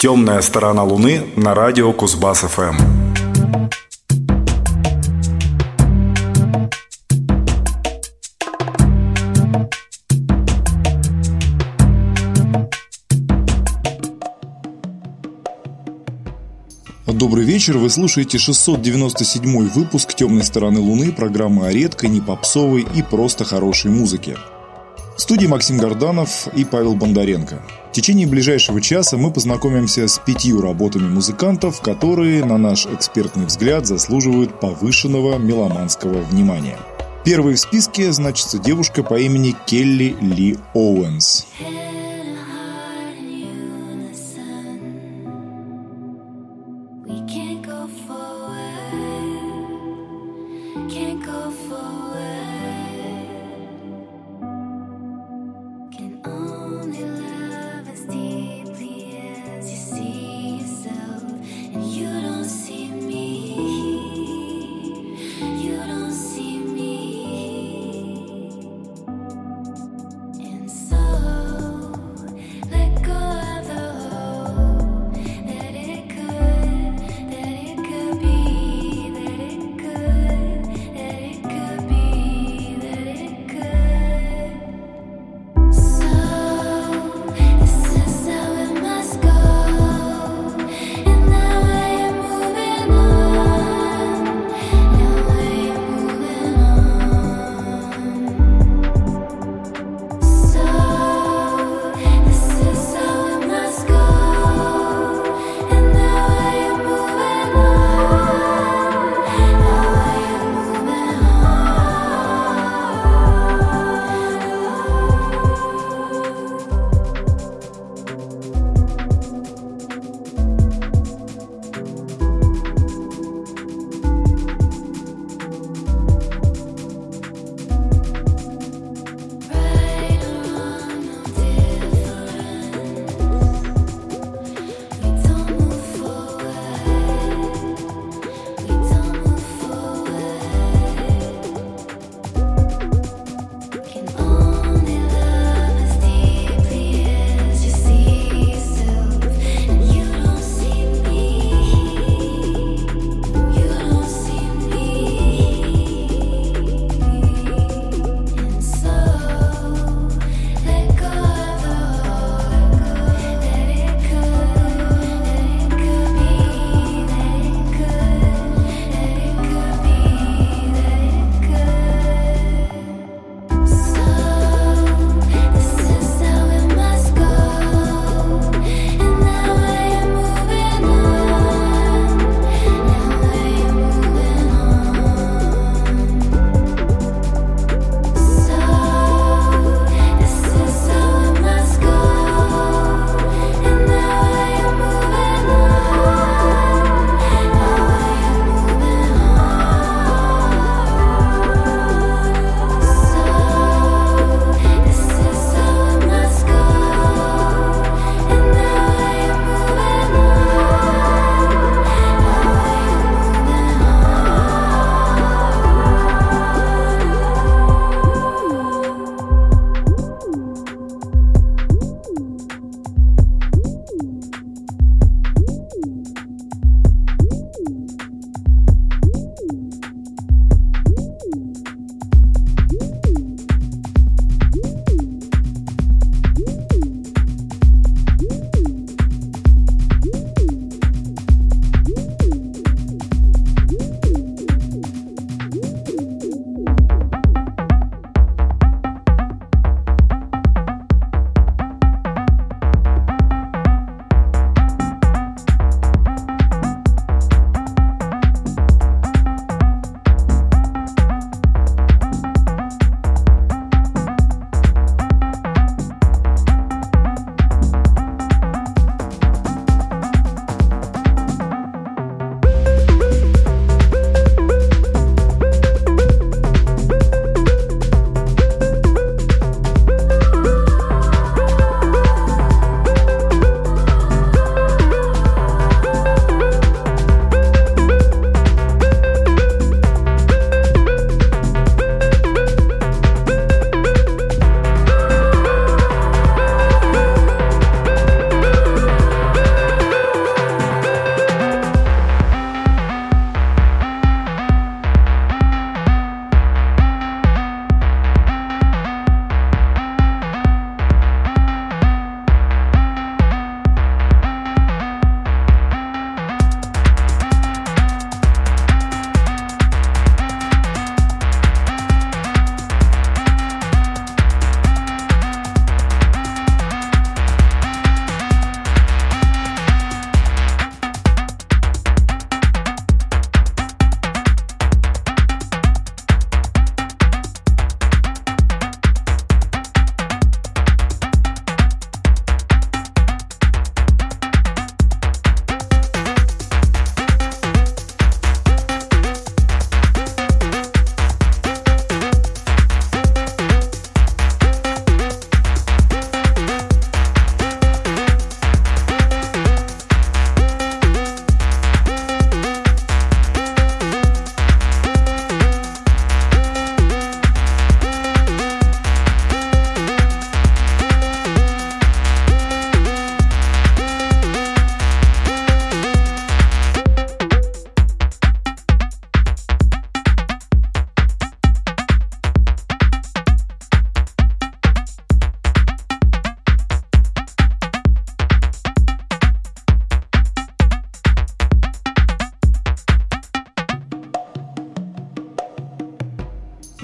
Темная сторона Луны на радио Кузбасс ФМ. Добрый вечер, вы слушаете 697 выпуск «Темной стороны Луны» программы о редкой, не попсовой и просто хорошей музыке. В студии Максим Горданов и Павел Бондаренко. В течение ближайшего часа мы познакомимся с пятью работами музыкантов, которые, на наш экспертный взгляд, заслуживают повышенного меломанского внимания. Первой в списке значится девушка по имени Келли Ли Оуэнс.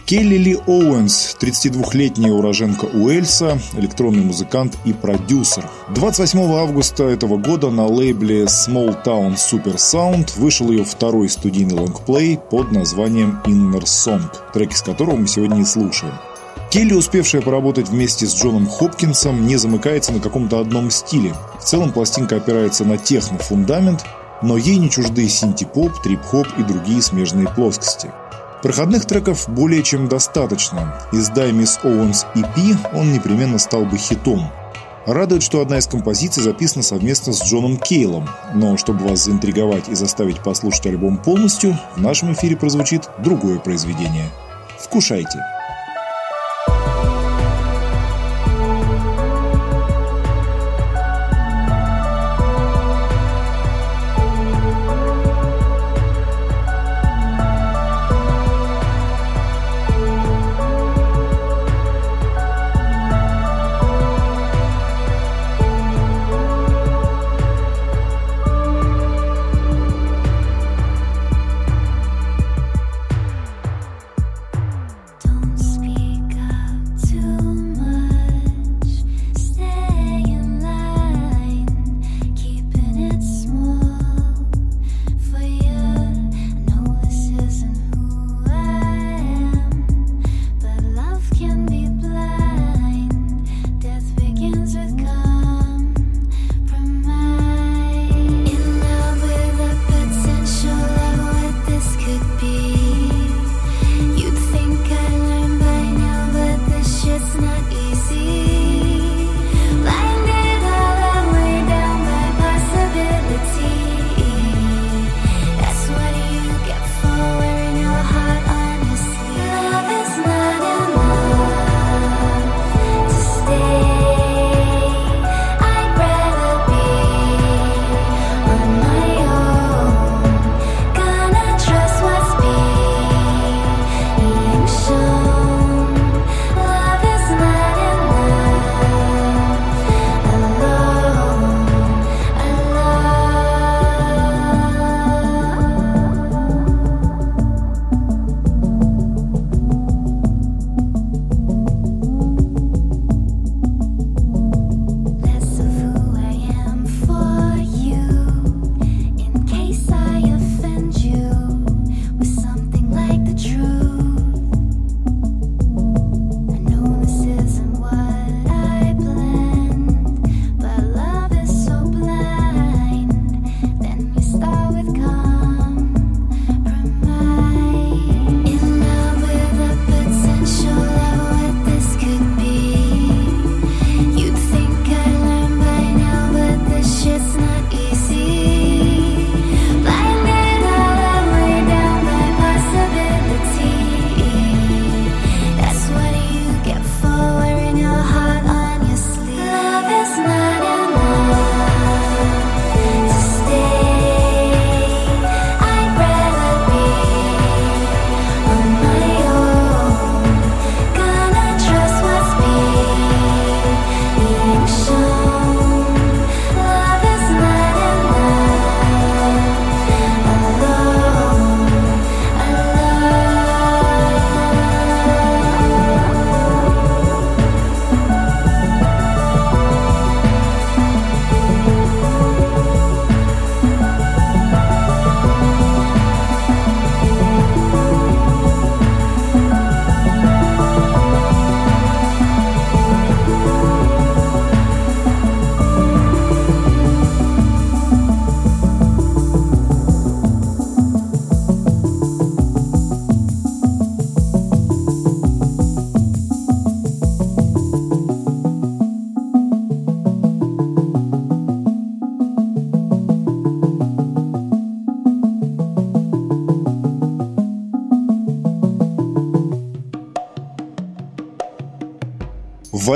Келли Ли Оуэнс, 32-летняя уроженка Уэльса, электронный музыкант и продюсер. 28 августа этого года на лейбле Smalltown Supersound вышел ее второй студийный лонгплей под названием Inner Song, треки с которого мы сегодня и слушаем. Келли, успевшая поработать вместе с Джоном Хопкинсом, не замыкается на каком-то одном стиле. В целом пластинка опирается на техно-фундамент, но ей не чужды синти-поп, трип-хоп и другие смежные плоскости – Проходных треков более чем достаточно. Издай Мисс Оуэнс EP он непременно стал бы хитом. Радует, что одна из композиций записана совместно с Джоном Кейлом. Но чтобы вас заинтриговать и заставить послушать альбом полностью, в нашем эфире прозвучит другое произведение. Вкушайте!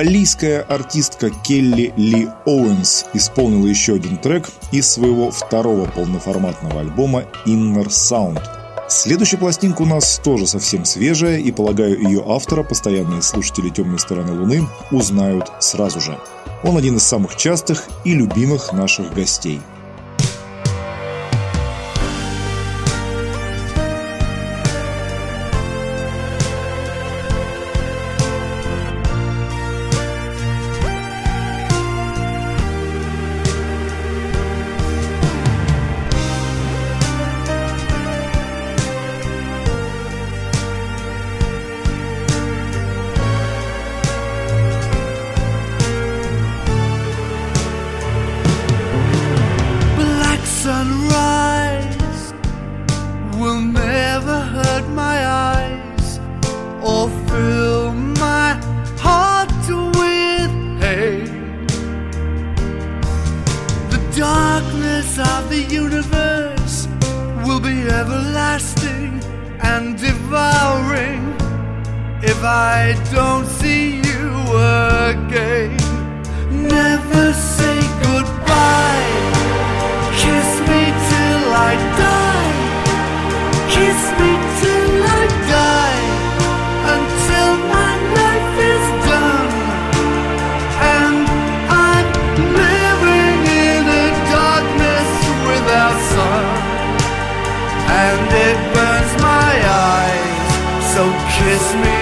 Валийская артистка Келли Ли Оуэнс исполнила еще один трек из своего второго полноформатного альбома Inner Sound. Следующая пластинка у нас тоже совсем свежая, и, полагаю, ее автора постоянные слушатели «Темной стороны Луны» узнают сразу же. Он один из самых частых и любимых наших гостей – kiss me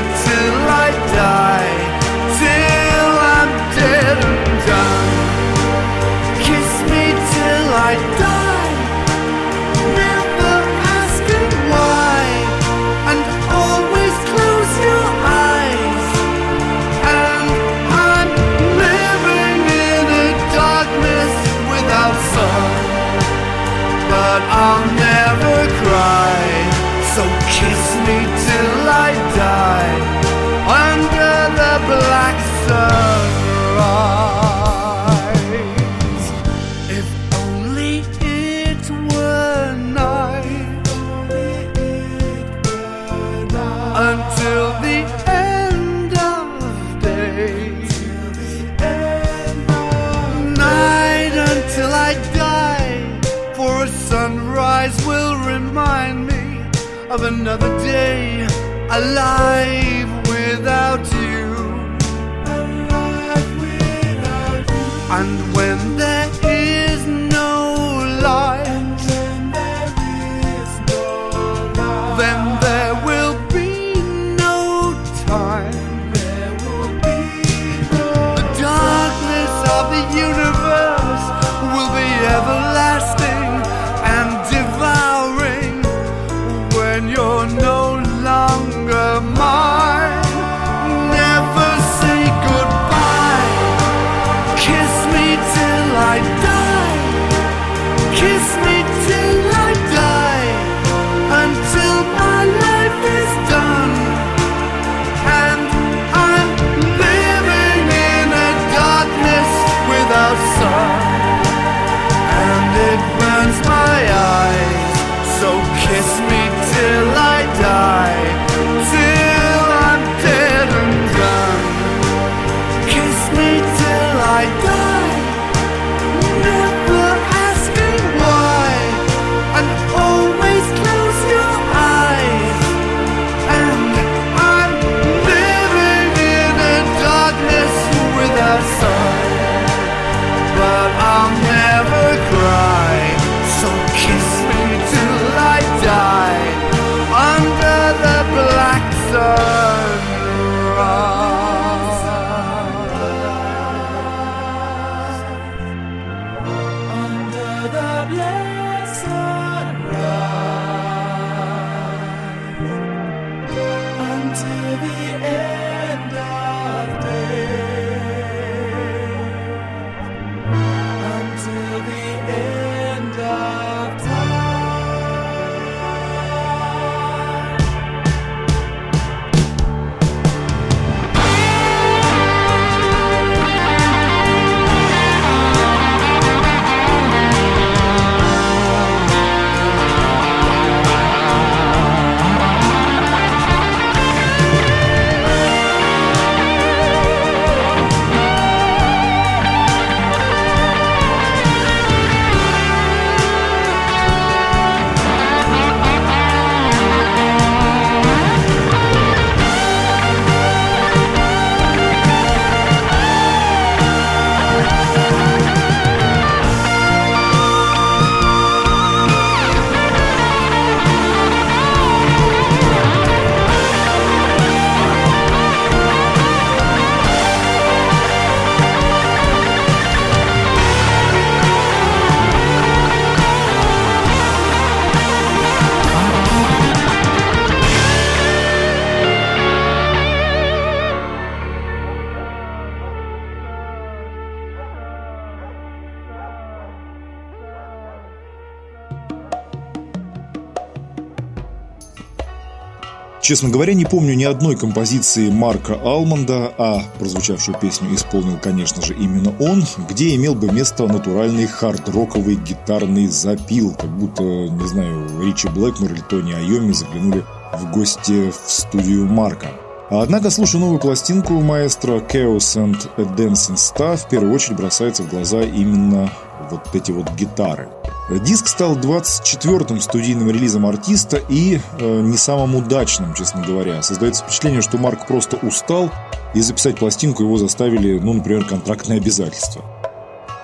Честно говоря, не помню ни одной композиции Марка Алманда, а прозвучавшую песню исполнил, конечно же, именно он, где имел бы место натуральный хард-роковый гитарный запил, как будто, не знаю, Ричи Блэкмор или Тони Айоми заглянули в гости в студию Марка. Однако, слушая новую пластинку маэстро Chaos and a Dancing Star, в первую очередь бросается в глаза именно вот эти вот гитары. Диск стал 24-м студийным релизом артиста и э, не самым удачным, честно говоря. Создается впечатление, что Марк просто устал, и записать пластинку его заставили, ну, например, контрактные обязательства.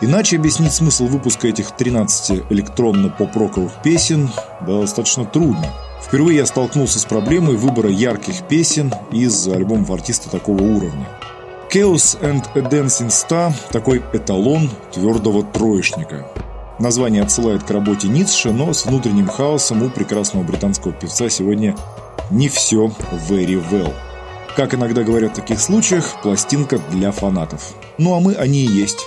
Иначе объяснить смысл выпуска этих 13 электронно-поп-роковых песен достаточно трудно. Впервые я столкнулся с проблемой выбора ярких песен из альбомов артиста такого уровня. Chaos and a Dancing Star – такой эталон твердого троечника. Название отсылает к работе Ницше, но с внутренним хаосом у прекрасного британского певца сегодня не все very well. Как иногда говорят в таких случаях, пластинка для фанатов. Ну а мы они и есть.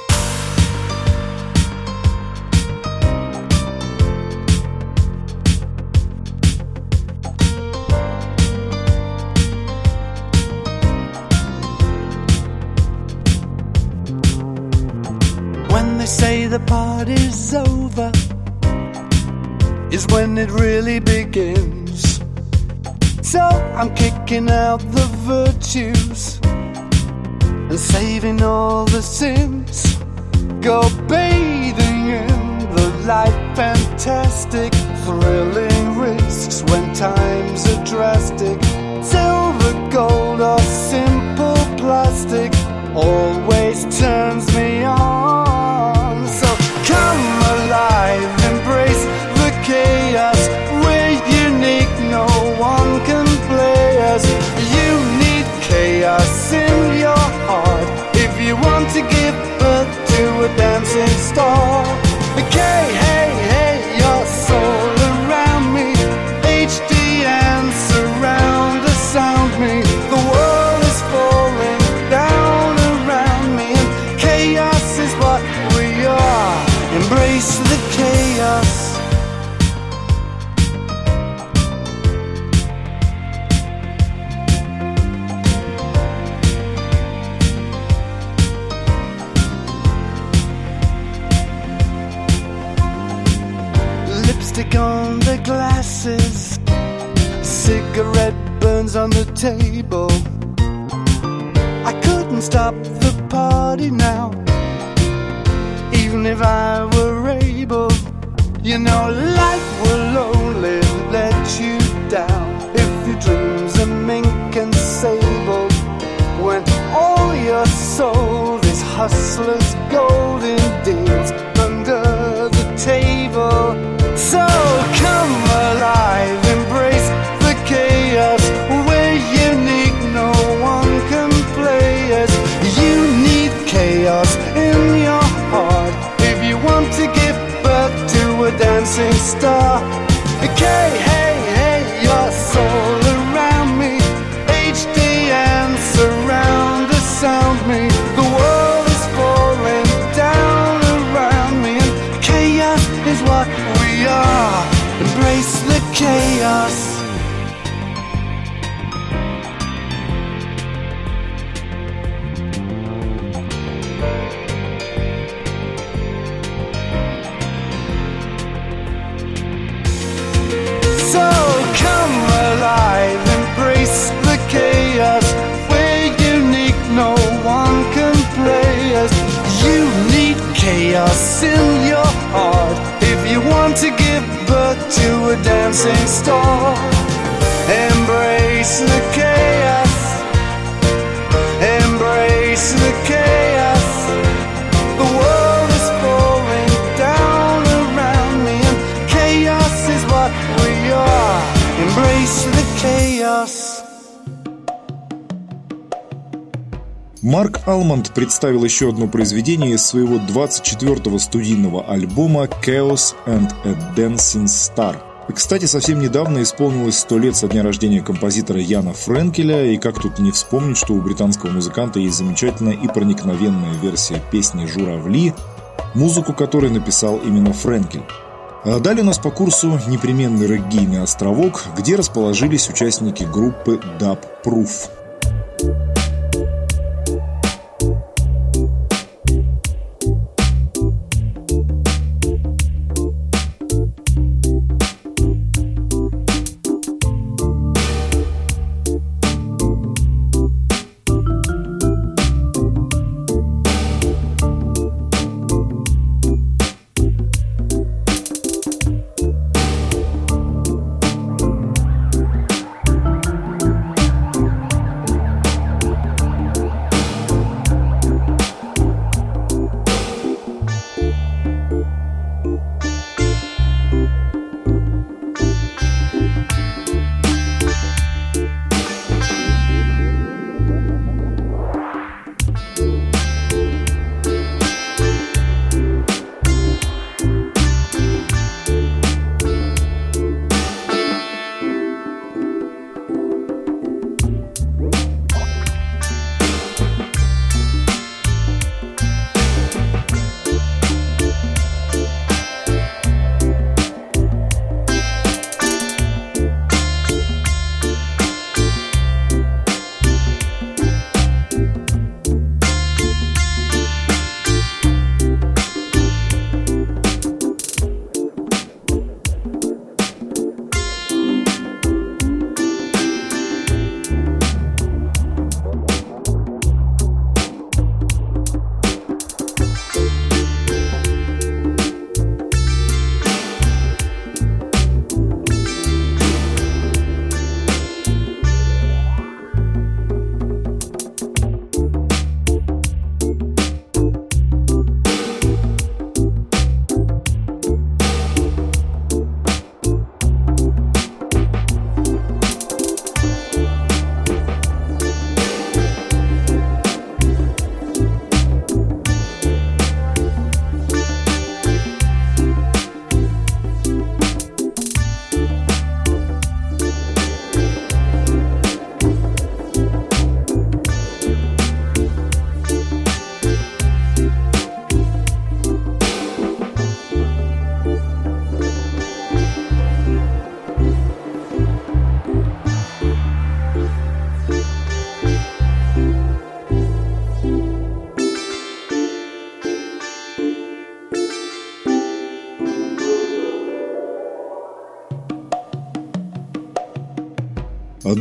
The party's over is when it really begins. So I'm kicking out the virtues and saving all the sins. Go bathing in the light, fantastic, thrilling risks when times are drastic. Silver, gold, or simple plastic always turns me on. Dancing star. In your heart if you want to give birth to a dancing star. Embrace the chaos. Марк Алмонд представил еще одно произведение из своего 24-го студийного альбома «Chaos and a Dancing Star». Кстати, совсем недавно исполнилось сто лет со дня рождения композитора Яна Френкеля, и как тут не вспомнить, что у британского музыканта есть замечательная и проникновенная версия песни «Журавли», музыку которой написал именно Френкель. А далее у нас по курсу непременный реггийный островок, где расположились участники группы Dub Proof.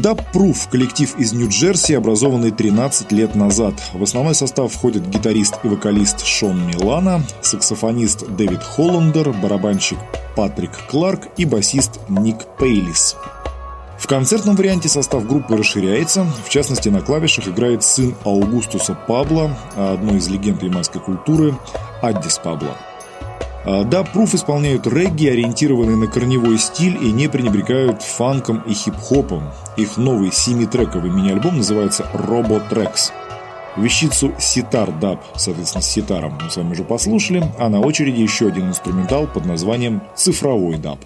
Dub Proof – коллектив из Нью-Джерси, образованный 13 лет назад. В основной состав входят гитарист и вокалист Шон Милана, саксофонист Дэвид Холландер, барабанщик Патрик Кларк и басист Ник Пейлис. В концертном варианте состав группы расширяется. В частности, на клавишах играет сын Аугустуса Пабло, одной из легенд ямайской культуры – Аддис Пабло. А, да, Proof исполняют регги, ориентированные на корневой стиль и не пренебрегают фанком и хип-хопом. Их новый семитрековый мини-альбом называется Tracks. Вещицу «Ситар Даб», соответственно, с ситаром мы с вами уже послушали, а на очереди еще один инструментал под названием «Цифровой даб».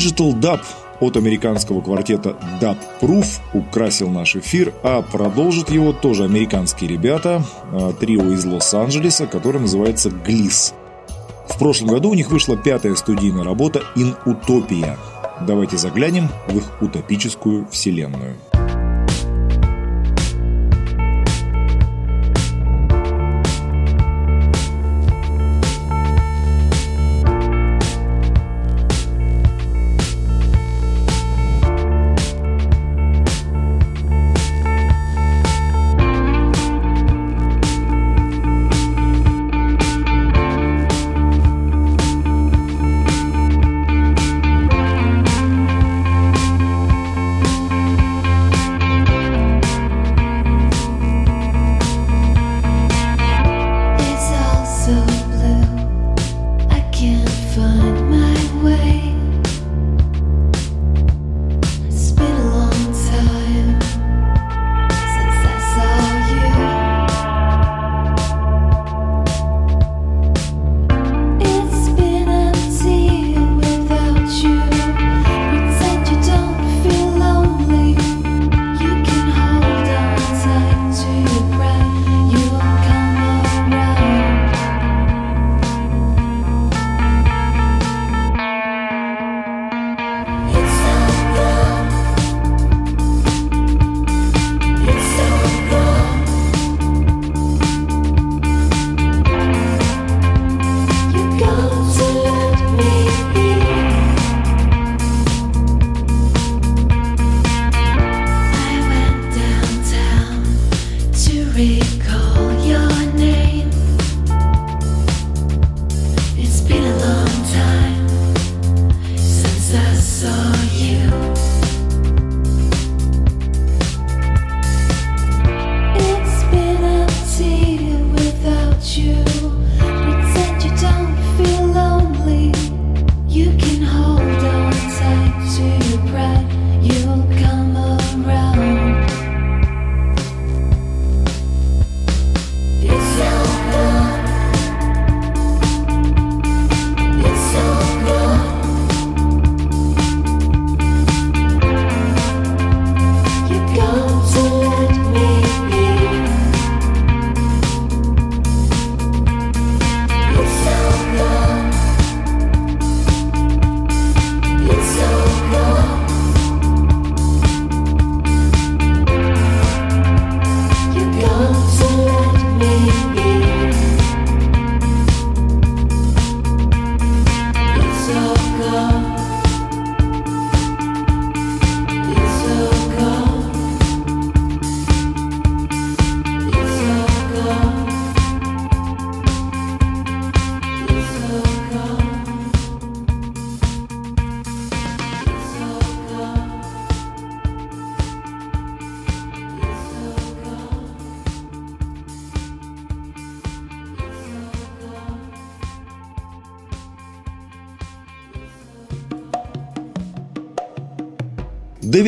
Digital Dub от американского квартета Dub Proof украсил наш эфир, а продолжит его тоже американские ребята, а, трио из Лос-Анджелеса, которое называется Gliss. В прошлом году у них вышла пятая студийная работа «In Utopia». Давайте заглянем в их утопическую вселенную.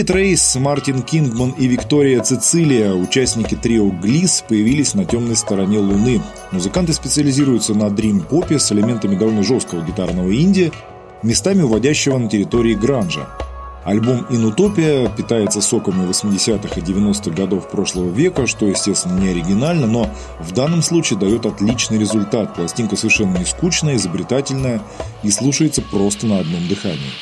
Дэвид Рейс, Мартин Кингман и Виктория Цицилия, участники трио Глис, появились на темной стороне Луны. Музыканты специализируются на дрим-попе с элементами довольно жесткого гитарного инди, местами уводящего на территории гранжа. Альбом «Инутопия» питается соками 80-х и 90-х годов прошлого века, что, естественно, не оригинально, но в данном случае дает отличный результат. Пластинка совершенно не скучная, изобретательная и слушается просто на одном дыхании.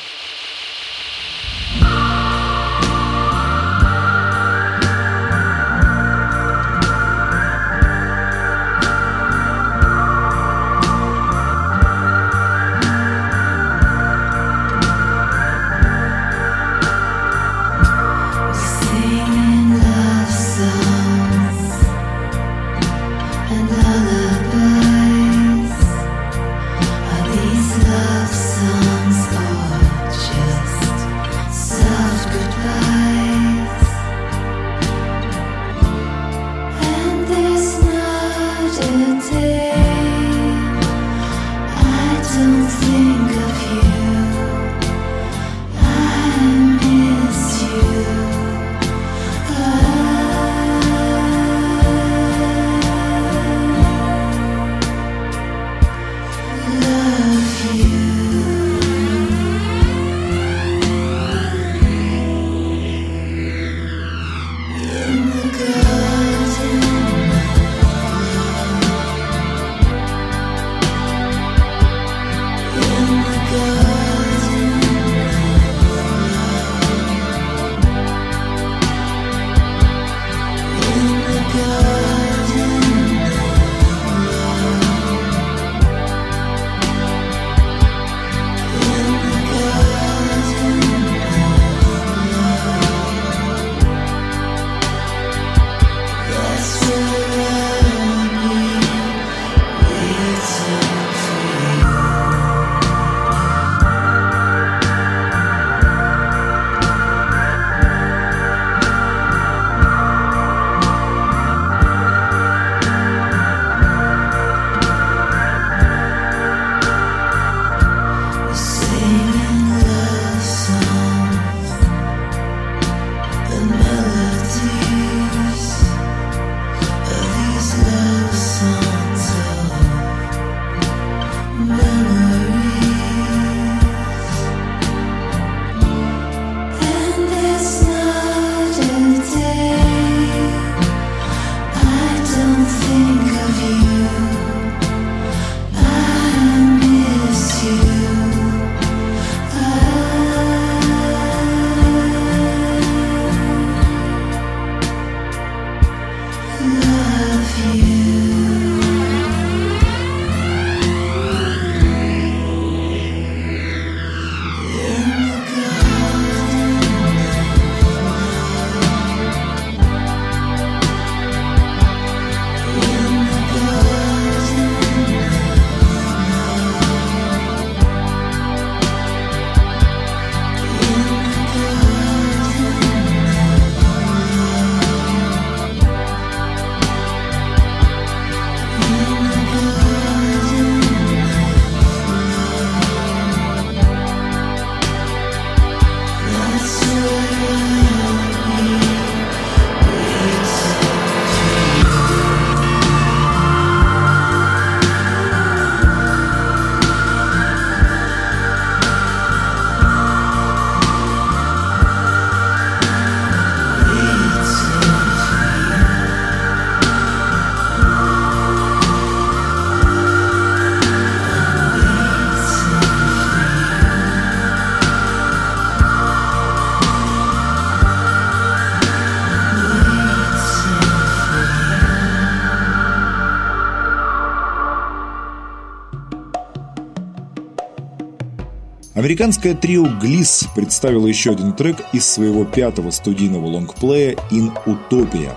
Американское трио Глис представило еще один трек из своего пятого студийного лонгплея «In Utopia».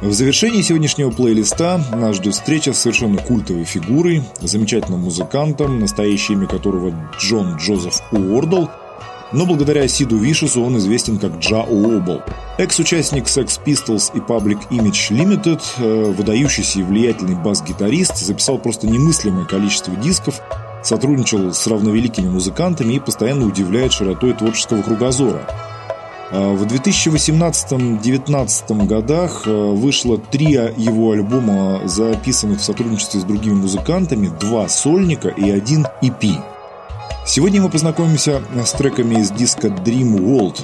В завершении сегодняшнего плейлиста нас ждет встреча с совершенно культовой фигурой, замечательным музыкантом, настоящее имя которого Джон Джозеф Уордл, но благодаря Сиду Вишесу он известен как Джа Уобл. Экс-участник Sex Pistols и Public Image Limited, э, выдающийся и влиятельный бас-гитарист, записал просто немыслимое количество дисков, сотрудничал с равновеликими музыкантами и постоянно удивляет широтой творческого кругозора. А, в 2018-2019 годах а, вышло три его альбома, записанных в сотрудничестве с другими музыкантами, два сольника и один EP. Сегодня мы познакомимся с треками из диска Dream World.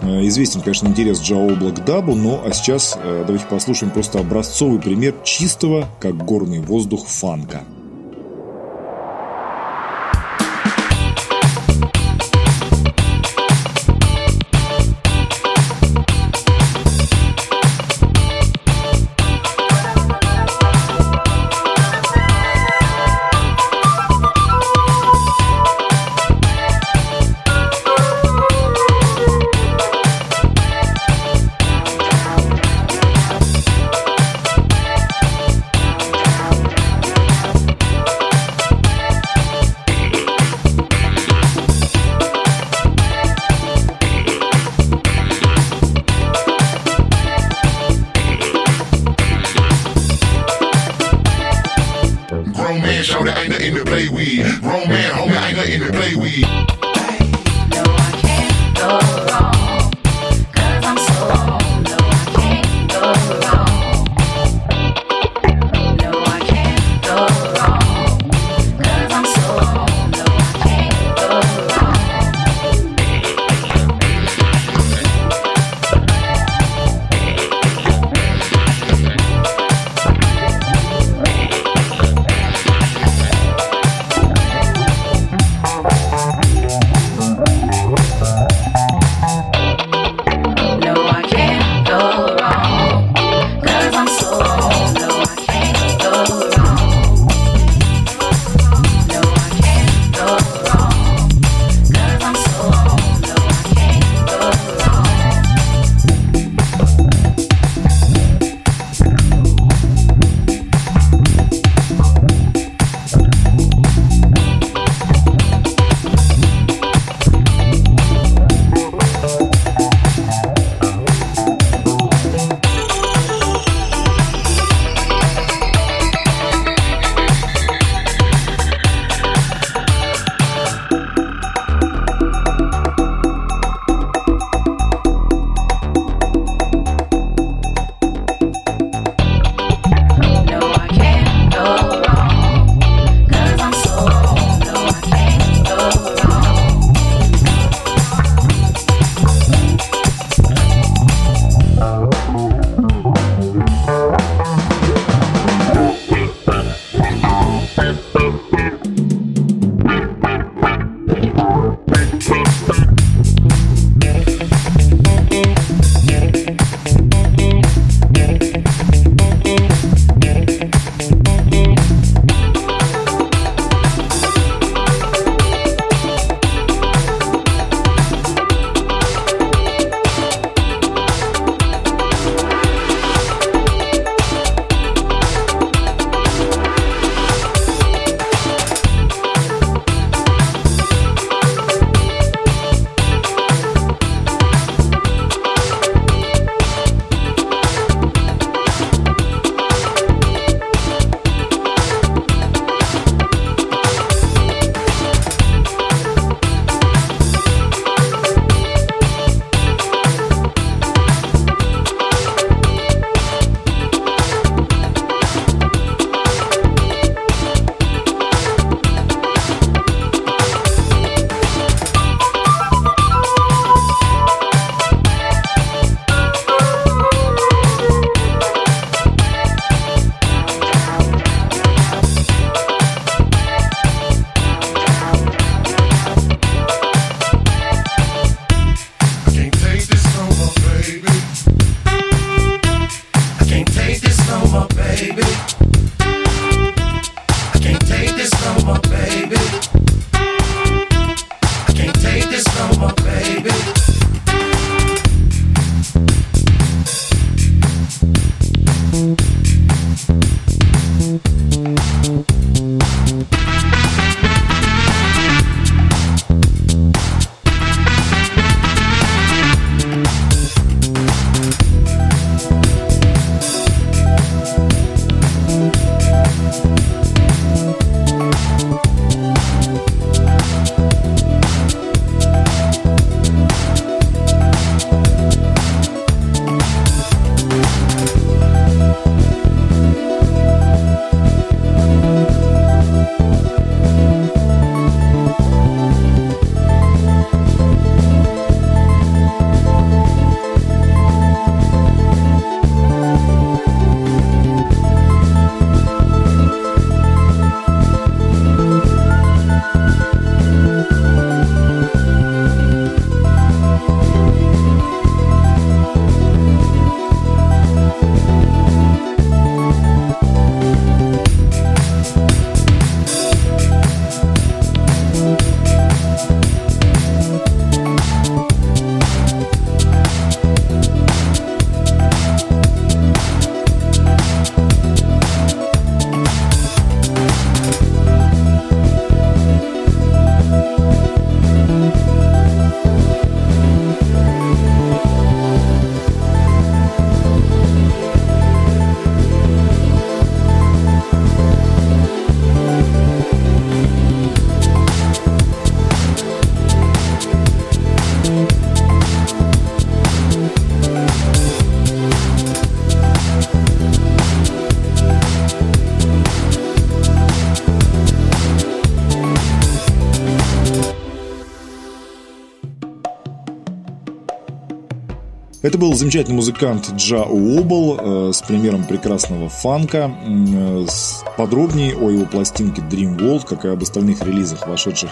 А, известен, конечно, интерес Джао Black Дабу, но а сейчас давайте послушаем просто образцовый пример чистого, как горный воздух, фанка. Это был замечательный музыкант Джа Уобл э, с примером прекрасного фанка. Э, подробнее о его пластинке Dream World, как и об остальных релизах, вошедших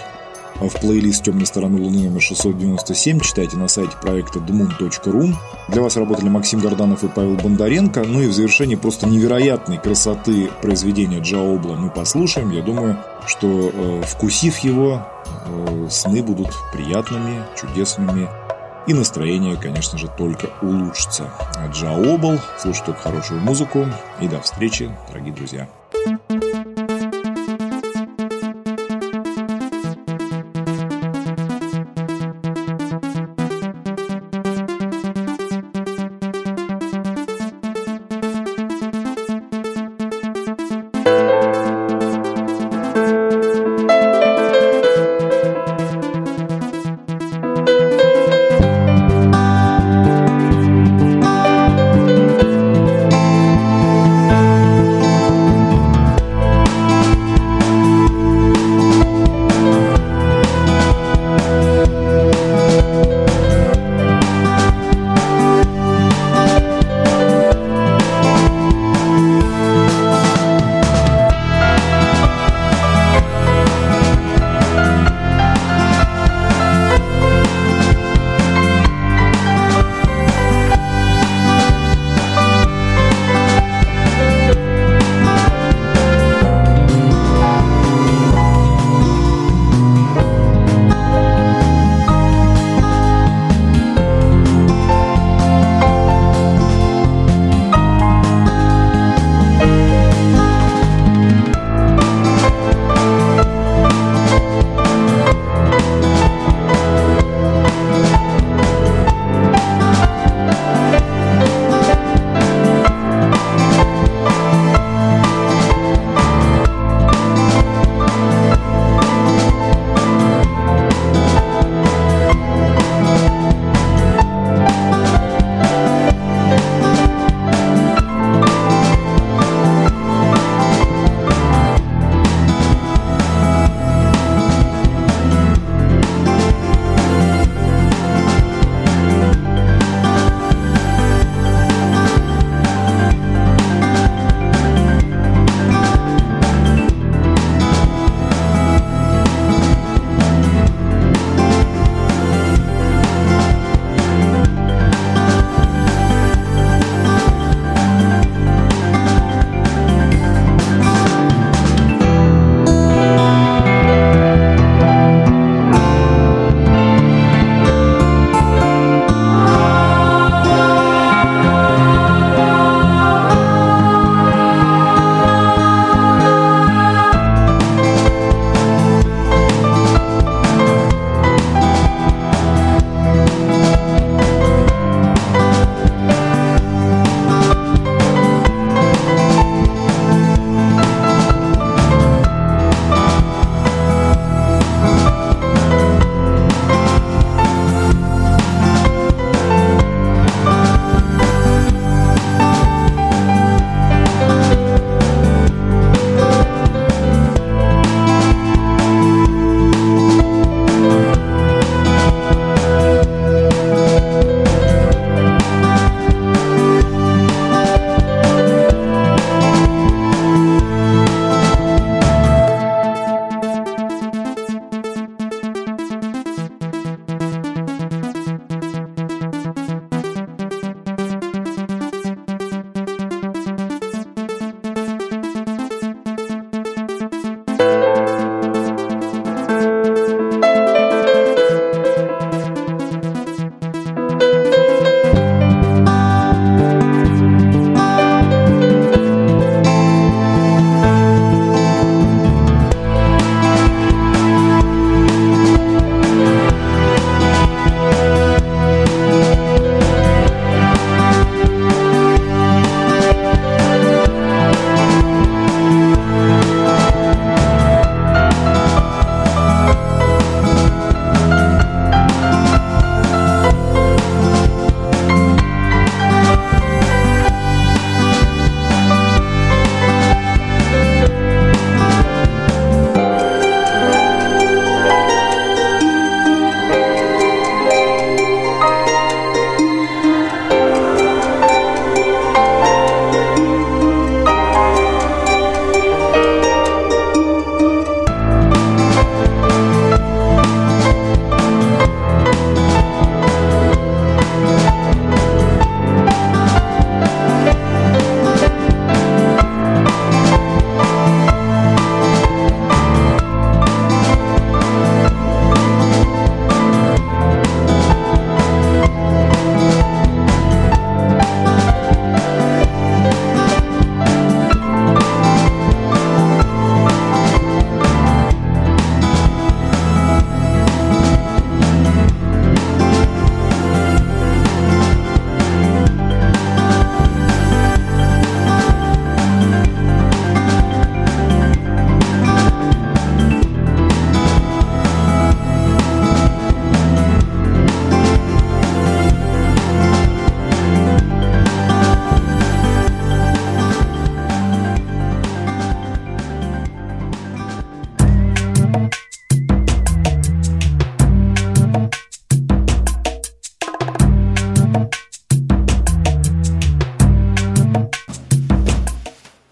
в плейлист «Темной стороны Луны» номер 697 читайте на сайте проекта dmoon.ru. Для вас работали Максим Горданов и Павел Бондаренко. Ну и в завершении просто невероятной красоты произведения Джа Обла мы послушаем. Я думаю, что э, вкусив его, э, сны будут приятными, чудесными и настроение, конечно же, только улучшится. Джаобл, слушайте только хорошую музыку и до встречи, дорогие друзья.